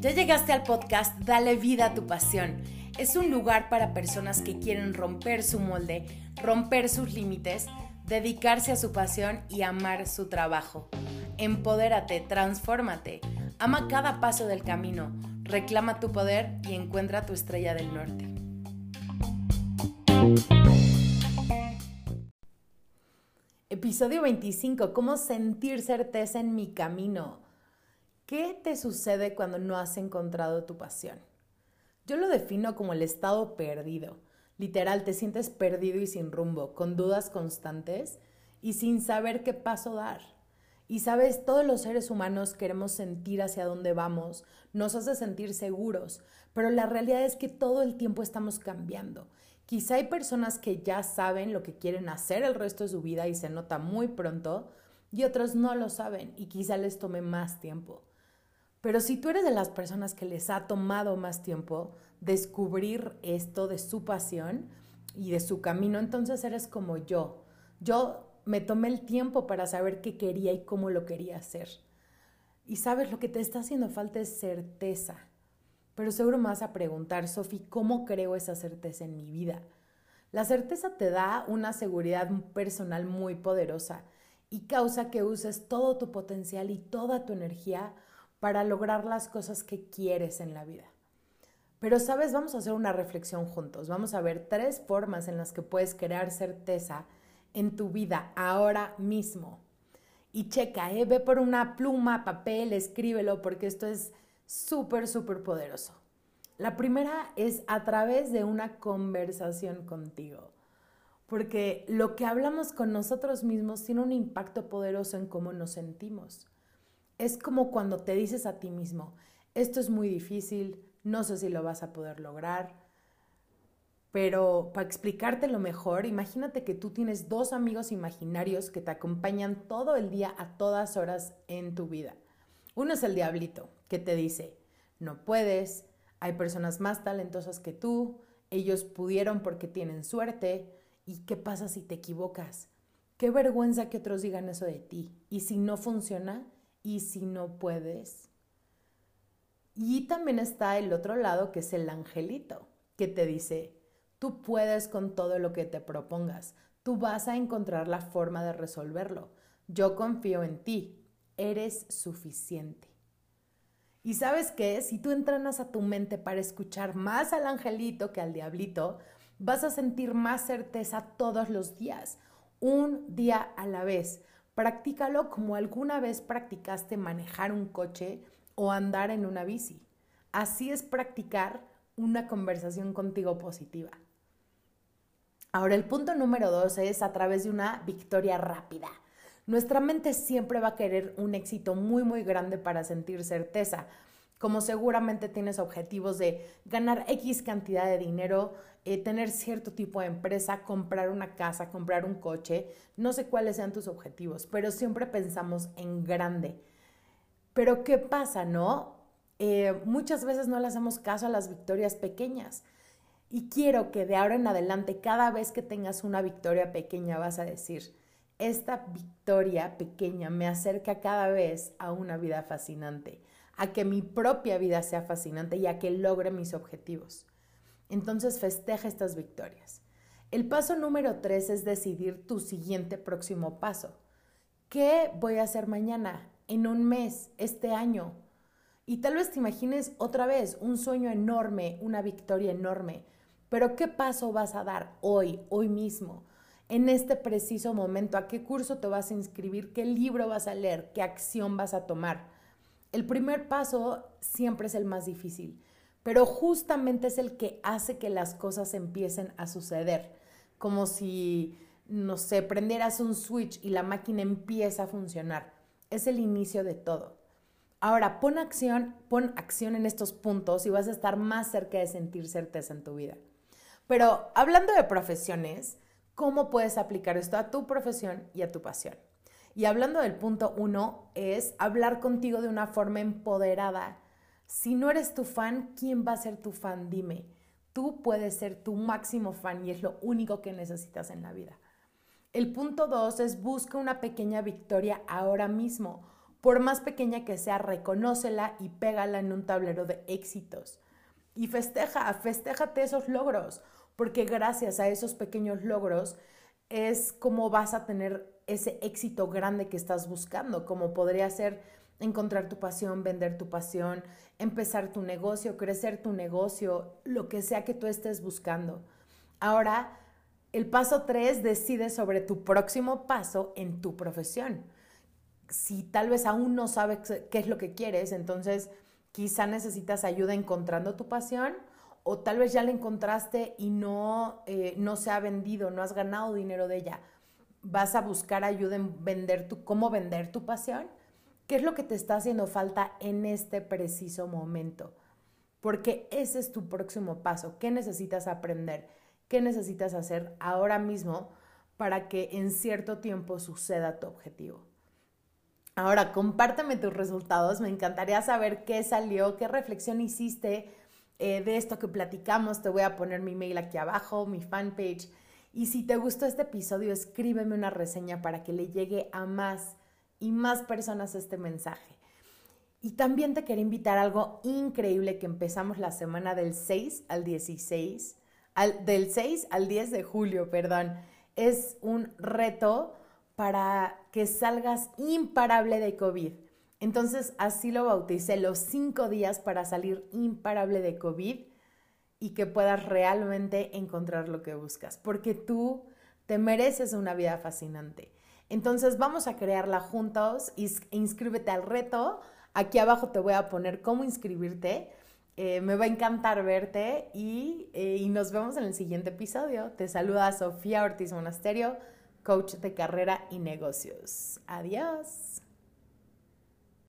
Ya llegaste al podcast Dale vida a tu pasión. Es un lugar para personas que quieren romper su molde, romper sus límites, dedicarse a su pasión y amar su trabajo. Empodérate, transfórmate, ama cada paso del camino, reclama tu poder y encuentra tu estrella del norte. Episodio 25. ¿Cómo sentir certeza en mi camino? ¿Qué te sucede cuando no has encontrado tu pasión? Yo lo defino como el estado perdido. Literal, te sientes perdido y sin rumbo, con dudas constantes y sin saber qué paso dar. Y sabes, todos los seres humanos queremos sentir hacia dónde vamos, nos hace sentir seguros, pero la realidad es que todo el tiempo estamos cambiando. Quizá hay personas que ya saben lo que quieren hacer el resto de su vida y se nota muy pronto, y otros no lo saben y quizá les tome más tiempo. Pero si tú eres de las personas que les ha tomado más tiempo descubrir esto de su pasión y de su camino, entonces eres como yo. Yo me tomé el tiempo para saber qué quería y cómo lo quería hacer. Y sabes, lo que te está haciendo falta es certeza. Pero seguro vas a preguntar, Sofi, ¿cómo creo esa certeza en mi vida? La certeza te da una seguridad personal muy poderosa y causa que uses todo tu potencial y toda tu energía para lograr las cosas que quieres en la vida. Pero, ¿sabes? Vamos a hacer una reflexión juntos. Vamos a ver tres formas en las que puedes crear certeza en tu vida ahora mismo. Y checa, ¿eh? ve por una pluma, papel, escríbelo, porque esto es súper, súper poderoso. La primera es a través de una conversación contigo, porque lo que hablamos con nosotros mismos tiene un impacto poderoso en cómo nos sentimos. Es como cuando te dices a ti mismo, esto es muy difícil, no sé si lo vas a poder lograr, pero para explicártelo mejor, imagínate que tú tienes dos amigos imaginarios que te acompañan todo el día a todas horas en tu vida. Uno es el diablito, que te dice, no puedes, hay personas más talentosas que tú, ellos pudieron porque tienen suerte, ¿y qué pasa si te equivocas? Qué vergüenza que otros digan eso de ti. ¿Y si no funciona? ¿Y si no puedes? Y también está el otro lado, que es el angelito, que te dice, Tú puedes con todo lo que te propongas. Tú vas a encontrar la forma de resolverlo. Yo confío en ti. Eres suficiente. Y sabes qué, si tú entrenas a tu mente para escuchar más al angelito que al diablito, vas a sentir más certeza todos los días, un día a la vez. Practícalo como alguna vez practicaste manejar un coche o andar en una bici. Así es practicar una conversación contigo positiva. Ahora, el punto número dos es a través de una victoria rápida. Nuestra mente siempre va a querer un éxito muy, muy grande para sentir certeza. Como seguramente tienes objetivos de ganar X cantidad de dinero, eh, tener cierto tipo de empresa, comprar una casa, comprar un coche, no sé cuáles sean tus objetivos, pero siempre pensamos en grande. Pero ¿qué pasa, no? Eh, muchas veces no le hacemos caso a las victorias pequeñas. Y quiero que de ahora en adelante, cada vez que tengas una victoria pequeña, vas a decir, esta victoria pequeña me acerca cada vez a una vida fascinante, a que mi propia vida sea fascinante y a que logre mis objetivos. Entonces festeja estas victorias. El paso número tres es decidir tu siguiente próximo paso. ¿Qué voy a hacer mañana, en un mes, este año? Y tal vez te imagines otra vez un sueño enorme, una victoria enorme, pero ¿qué paso vas a dar hoy, hoy mismo? En este preciso momento, ¿a qué curso te vas a inscribir? ¿Qué libro vas a leer? ¿Qué acción vas a tomar? El primer paso siempre es el más difícil, pero justamente es el que hace que las cosas empiecen a suceder, como si, no sé, prendieras un switch y la máquina empieza a funcionar. Es el inicio de todo. Ahora, pon acción, pon acción en estos puntos y vas a estar más cerca de sentir certeza en tu vida. Pero hablando de profesiones, ¿cómo puedes aplicar esto a tu profesión y a tu pasión? Y hablando del punto uno, es hablar contigo de una forma empoderada. Si no eres tu fan, ¿quién va a ser tu fan? Dime. Tú puedes ser tu máximo fan y es lo único que necesitas en la vida. El punto dos es busca una pequeña victoria ahora mismo. Por más pequeña que sea, reconócela y pégala en un tablero de éxitos. Y festeja, festéjate esos logros, porque gracias a esos pequeños logros es como vas a tener ese éxito grande que estás buscando, como podría ser encontrar tu pasión, vender tu pasión, empezar tu negocio, crecer tu negocio, lo que sea que tú estés buscando. Ahora, el paso 3 decide sobre tu próximo paso en tu profesión. Si tal vez aún no sabes qué es lo que quieres, entonces quizá necesitas ayuda encontrando tu pasión o tal vez ya la encontraste y no, eh, no se ha vendido, no has ganado dinero de ella. Vas a buscar ayuda en vender tu, cómo vender tu pasión. ¿Qué es lo que te está haciendo falta en este preciso momento? Porque ese es tu próximo paso. ¿Qué necesitas aprender? qué necesitas hacer ahora mismo para que en cierto tiempo suceda tu objetivo. Ahora, compárteme tus resultados. Me encantaría saber qué salió, qué reflexión hiciste eh, de esto que platicamos. Te voy a poner mi mail aquí abajo, mi fanpage. Y si te gustó este episodio, escríbeme una reseña para que le llegue a más y más personas este mensaje. Y también te quería invitar a algo increíble que empezamos la semana del 6 al 16 del 6 al 10 de julio, perdón. Es un reto para que salgas imparable de COVID. Entonces así lo bauticé, los cinco días para salir imparable de COVID y que puedas realmente encontrar lo que buscas, porque tú te mereces una vida fascinante. Entonces vamos a crearla juntos, inscríbete al reto. Aquí abajo te voy a poner cómo inscribirte. Eh, me va a encantar verte y, eh, y nos vemos en el siguiente episodio. Te saluda Sofía Ortiz Monasterio, coach de carrera y negocios. Adiós.